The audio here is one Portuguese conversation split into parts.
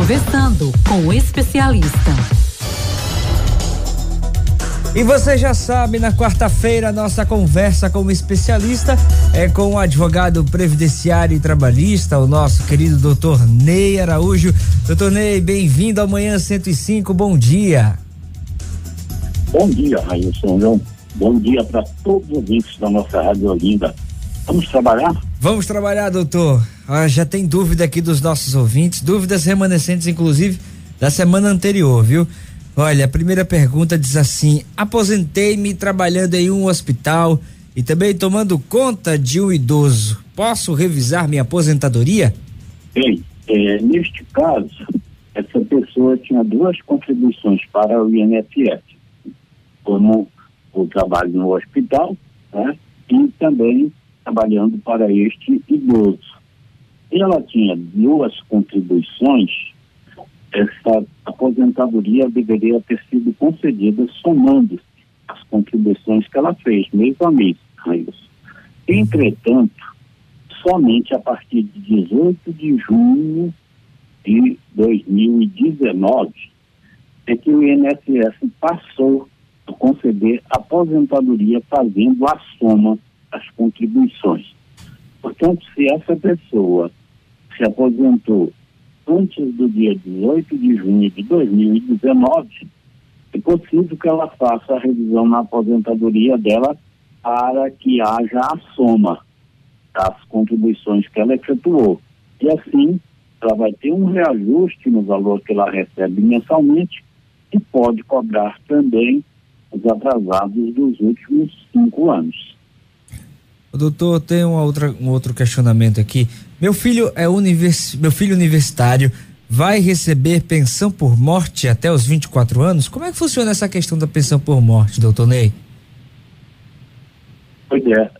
Conversando com o especialista. E você já sabe, na quarta-feira, nossa conversa com o especialista é com o advogado previdenciário e trabalhista, o nosso querido doutor Ney Araújo. Doutor Ney, bem-vindo ao Manhã 105, bom dia. Bom dia, Railson. Bom dia para todos os ouvintes da nossa Rádio Olinda. Vamos trabalhar? Vamos trabalhar, doutor. Ah, já tem dúvida aqui dos nossos ouvintes, dúvidas remanescentes, inclusive, da semana anterior, viu? Olha, a primeira pergunta diz assim: aposentei-me trabalhando em um hospital e também tomando conta de um idoso. Posso revisar minha aposentadoria? Bem, é, neste caso, essa pessoa tinha duas contribuições para o INSS, como o trabalho no hospital né, e também trabalhando para este idoso. Ela tinha duas contribuições essa aposentadoria deveria ter sido concedida somando as contribuições que ela fez mês a mês. Entretanto, somente a partir de 18 de junho de 2019 é que o INSS passou a conceder aposentadoria fazendo a soma das contribuições. Portanto, se essa pessoa se aposentou antes do dia 18 de junho de 2019, é possível que ela faça a revisão na aposentadoria dela para que haja a soma das contribuições que ela efetuou. E assim, ela vai ter um reajuste no valor que ela recebe mensalmente e pode cobrar também os atrasados dos últimos cinco anos. Doutor, tem uma outra, um outro questionamento aqui. Meu filho é univers, meu filho universitário vai receber pensão por morte até os 24 anos? Como é que funciona essa questão da pensão por morte, doutor Ney? Pois é,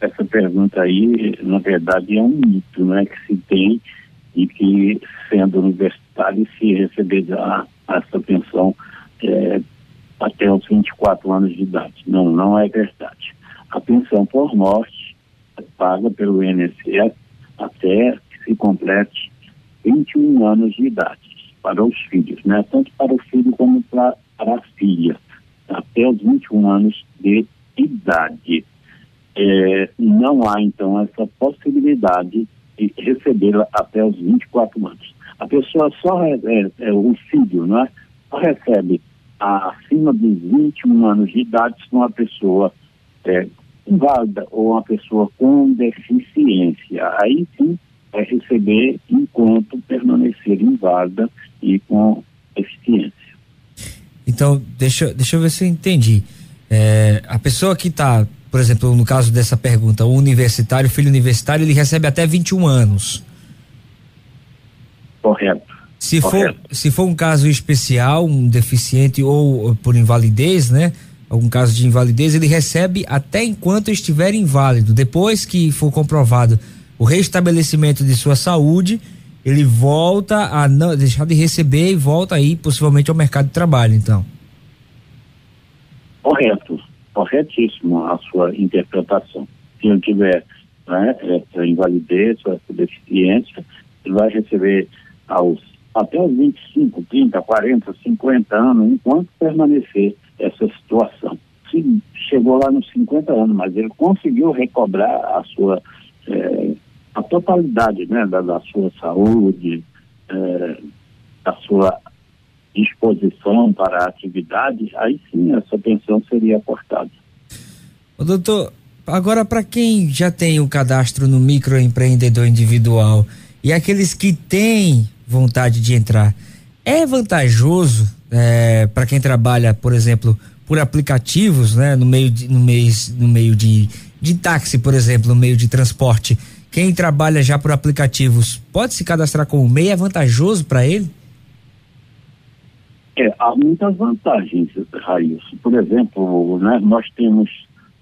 essa pergunta aí, na verdade, é um mito, né, que se tem e que, sendo universitário, se receber essa pensão é, até os 24 anos de idade. Não, não é verdade. A pensão por morte é paga pelo INSS até que se complete 21 anos de idade para os filhos, né? Tanto para o filho como para, para a filha, até os 21 anos de idade. É, não há, então, essa possibilidade de recebê-la até os 24 anos. A pessoa só, é, é, o filho, né? Só recebe acima dos 21 anos de idade se uma pessoa é, inválida ou uma pessoa com deficiência. Aí sim vai receber enquanto permanecer inválida e com deficiência. Então, deixa, deixa eu ver se eu entendi. É, a pessoa que está, por exemplo, no caso dessa pergunta, o universitário, filho universitário, ele recebe até 21 anos. Correto. Se Correto. for, se for um caso especial, um deficiente ou por invalidez, né? Algum caso de invalidez, ele recebe até enquanto estiver inválido. Depois que for comprovado o restabelecimento de sua saúde, ele volta a não deixar de receber e volta aí possivelmente ao mercado de trabalho, então. Correto, corretíssimo a sua interpretação. Se ele tiver né, essa invalidez, essa deficiência, ele vai receber aos até os 25, 30, 40, 50 anos, enquanto permanecer essa situação. Se chegou lá nos 50 anos, mas ele conseguiu recobrar a sua é, a totalidade né, da, da sua saúde, é, da sua disposição para a atividade, aí sim essa pensão seria cortada. Ô, doutor, agora para quem já tem o cadastro no microempreendedor individual e aqueles que têm vontade de entrar, é vantajoso é, para quem trabalha, por exemplo, por aplicativos, né, no meio de, no mês, no meio de, de táxi, por exemplo, no meio de transporte. Quem trabalha já por aplicativos pode se cadastrar como MEI? É vantajoso para ele? É, há muitas vantagens, Raíssa. Por exemplo, né, nós temos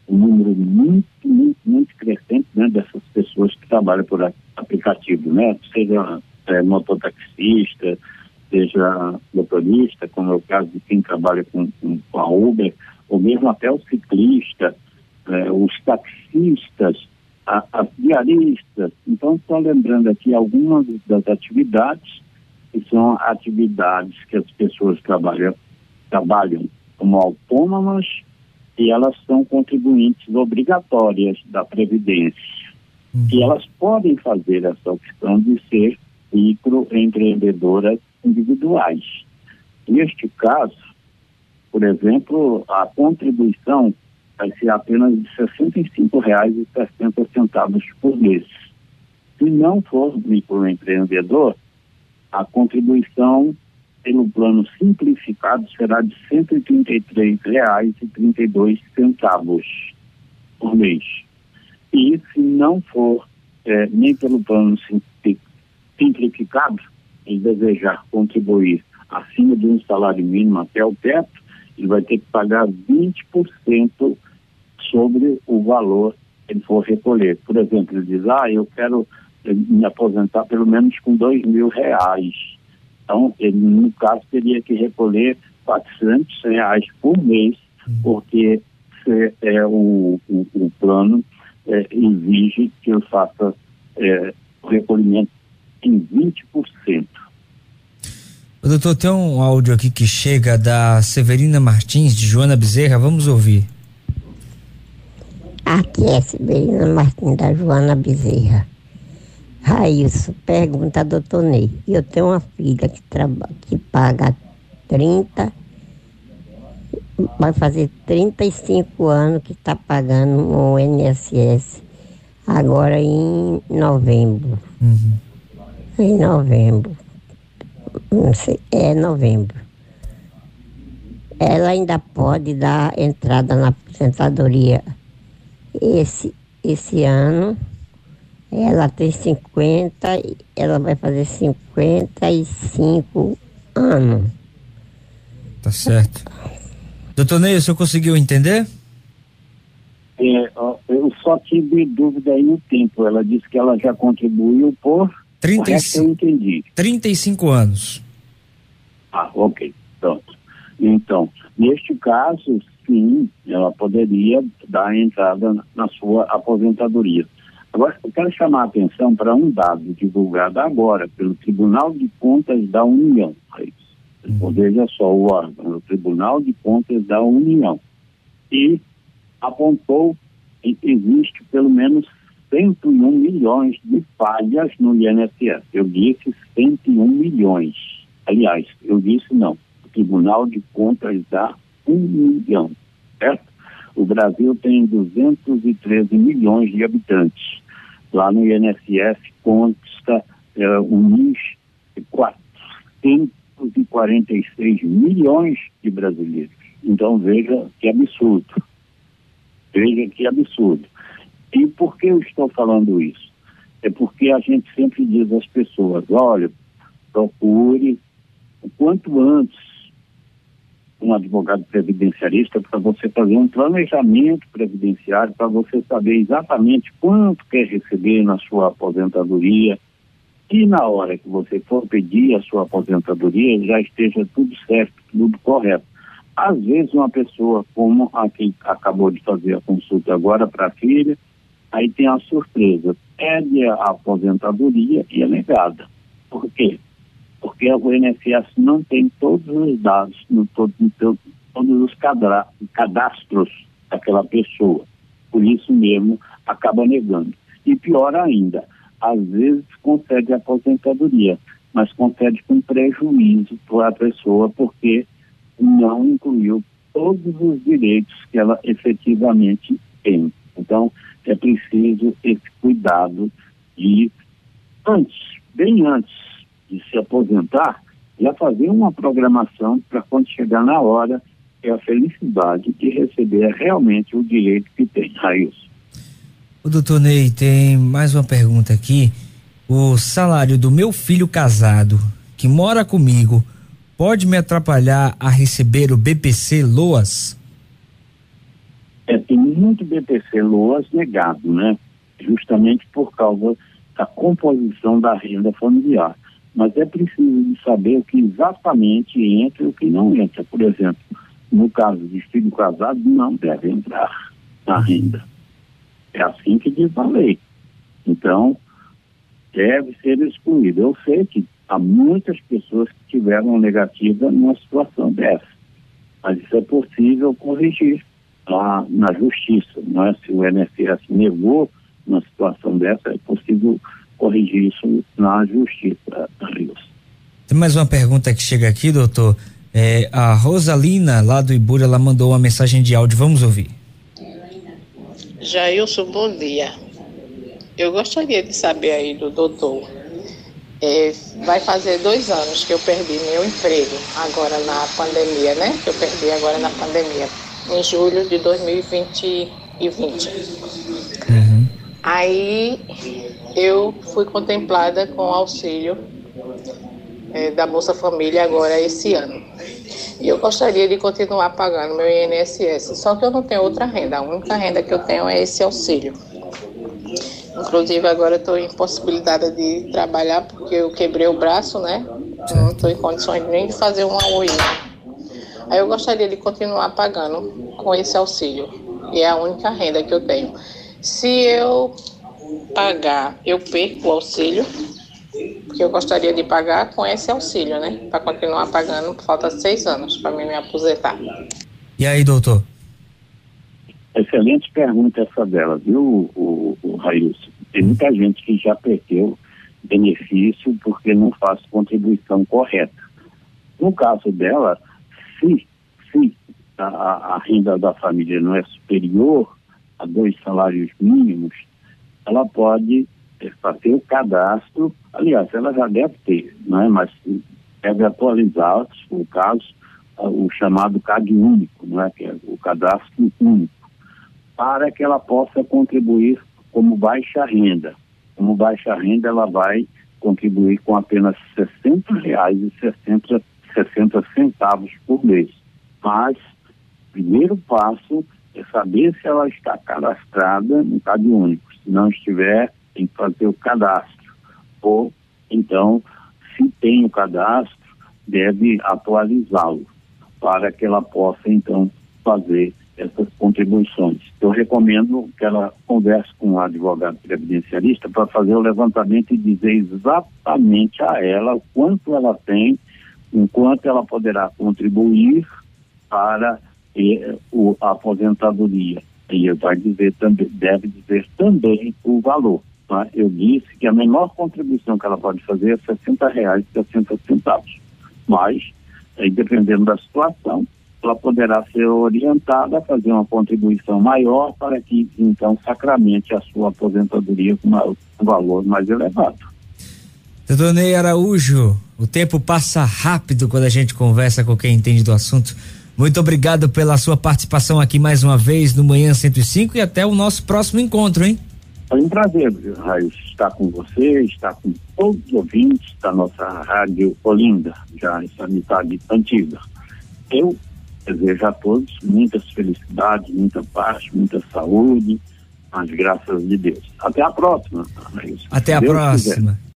um número muito, muito, muito crescente né, dessas pessoas que trabalham por aplicativo, né? Seja é, mototaxista, seja motorista, como é o caso de quem trabalha com, com, com a Uber, ou mesmo até o ciclista, é, os taxistas, a, as diaristas. Então, estou lembrando aqui algumas das atividades que são atividades que as pessoas trabalham, trabalham como autônomas e elas são contribuintes obrigatórias da Previdência. Uhum. E elas podem fazer essa opção de ser microempreendedoras individuais. Neste caso, por exemplo, a contribuição vai ser apenas de R$ 65,60 por mês. Se não for microempreendedor, a contribuição pelo plano simplificado será de R$ 133,32 por mês. E se não for é, nem pelo plano simplificado, e desejar contribuir acima de um salário mínimo até o teto, ele vai ter que pagar 20% sobre o valor que ele for recolher. Por exemplo, ele diz, ah, eu quero me aposentar pelo menos com dois mil reais. Então, ele, no caso, teria que recolher 400 reais por mês, porque se, é, o, o, o plano é, exige que eu faça é, o recolhimento em 20%. O doutor, tem um áudio aqui que chega da Severina Martins, de Joana Bezerra, vamos ouvir. Aqui é Severina Martins, da Joana Bezerra. Raíssa, pergunta, doutor Ney. Eu tenho uma filha que, trabalha, que paga 30, vai fazer 35 anos que está pagando o INSS, agora em novembro. Uhum. Em novembro. Não sei, é novembro. Ela ainda pode dar entrada na aposentadoria esse, esse ano ela tem 50, ela vai fazer 55 anos. Tá certo. Doutor Ney, o senhor conseguiu entender? É, eu só tive dúvida aí no tempo. Ela disse que ela já contribuiu por. 35, eu entendi. 35 anos. Ah, ok. Pronto. Então, neste caso, sim, ela poderia dar entrada na sua aposentadoria. Agora, eu quero chamar a atenção para um dado divulgado agora pelo Tribunal de Contas da União. Uhum. Veja só o órgão, o Tribunal de Contas da União. E apontou que existe pelo menos 101 milhões de falhas no INSS. Eu disse 101 milhões. Aliás, eu disse não. O Tribunal de Contas dá um milhão, certo? O Brasil tem 213 milhões de habitantes. Lá no INSS consta é, um 446 milhões de brasileiros. Então veja que absurdo. Veja que absurdo. E por que eu estou falando isso? É porque a gente sempre diz às pessoas, olha, procure o quanto antes um advogado previdenciarista para você fazer um planejamento previdenciário, para você saber exatamente quanto quer receber na sua aposentadoria e na hora que você for pedir a sua aposentadoria já esteja tudo certo, tudo correto. Às vezes uma pessoa como a que acabou de fazer a consulta agora para a filha, aí tem a surpresa, pede a aposentadoria e é negada. Por quê? porque o INSS não tem todos os dados, no, todo, no, todos os cadastros daquela pessoa. Por isso mesmo, acaba negando. E pior ainda, às vezes concede aposentadoria, mas concede com prejuízo para a pessoa, porque não incluiu todos os direitos que ela efetivamente tem. Então, é preciso esse cuidado de antes, bem antes de se aposentar, já fazer uma programação para quando chegar na hora, ter a felicidade de receber realmente o direito que tem. Raíssa. O doutor Ney tem mais uma pergunta aqui. O salário do meu filho casado, que mora comigo, pode me atrapalhar a receber o BPC Loas? É, tem muito BPC Loas negado, né? Justamente por causa da composição da renda familiar mas é preciso saber o que exatamente entra e o que não entra. Por exemplo, no caso de filho casado, não deve entrar na renda. É assim que diz a lei. Então, deve ser excluído. Eu sei que há muitas pessoas que tiveram negativa numa situação dessa. Mas isso é possível corrigir lá na justiça. Não é? Se o INSS negou uma situação dessa, é possível corrigir isso na justiça, Rios. Tem mais uma pergunta que chega aqui, doutor. É, a Rosalina, lá do Ibura, ela mandou uma mensagem de áudio. Vamos ouvir. Jailson, bom dia. Eu gostaria de saber aí do doutor. É, vai fazer dois anos que eu perdi meu emprego, agora na pandemia, né? Que eu perdi agora na pandemia, em julho de 2020. Uhum. Aí eu fui contemplada com auxílio é, da Bolsa Família agora esse ano. E eu gostaria de continuar pagando meu INSS, só que eu não tenho outra renda. A única renda que eu tenho é esse auxílio. Inclusive agora estou em possibilidade de trabalhar porque eu quebrei o braço, né? Não estou em condições nem de fazer uma OI. Aí eu gostaria de continuar pagando com esse auxílio. E é a única renda que eu tenho. Se eu pagar, eu perco o auxílio, porque eu gostaria de pagar com esse auxílio, né? Para continuar pagando, falta seis anos para mim me aposentar. E aí, doutor? Excelente pergunta essa dela, viu, o, o Railson? Tem muita gente que já perdeu benefício porque não faz contribuição correta. No caso dela, se, se a, a renda da família não é superior a dois salários mínimos, ela pode é, fazer o cadastro, aliás, ela já deve ter, não é? mas deve atualizar, se for o caso, o chamado CAD único, não é? que é o cadastro único para que ela possa contribuir como baixa renda. Como baixa renda, ela vai contribuir com apenas R$ 60,60 60 centavos por mês. Mas, primeiro passo é saber se ela está cadastrada no Cade Único. Se não estiver, tem que fazer o cadastro. Ou, então, se tem o cadastro, deve atualizá-lo para que ela possa, então, fazer essas contribuições. Eu recomendo que ela converse com o um advogado previdencialista para fazer o levantamento e dizer exatamente a ela o quanto ela tem, o quanto ela poderá contribuir para eh, o, a aposentadoria. E vai dizer também, deve dizer também o valor. Tá? Eu disse que a menor contribuição que ela pode fazer é R$ 60,60 centavos. Mas, aí, dependendo da situação, ela poderá ser orientada a fazer uma contribuição maior para que então sacramente a sua aposentadoria com um valor mais elevado. Doutor Ney Araújo, o tempo passa rápido quando a gente conversa com quem entende do assunto. Muito obrigado pela sua participação aqui mais uma vez no Manhã 105 e até o nosso próximo encontro, hein? Foi um prazer, Raio, estar com você, estar com todos os ouvintes da nossa rádio Olinda, já essa amizade antiga. Eu Desejo a todos muitas felicidades, muita paz, muita saúde, as graças de Deus. Até a próxima. Até a Deus próxima. Quiser.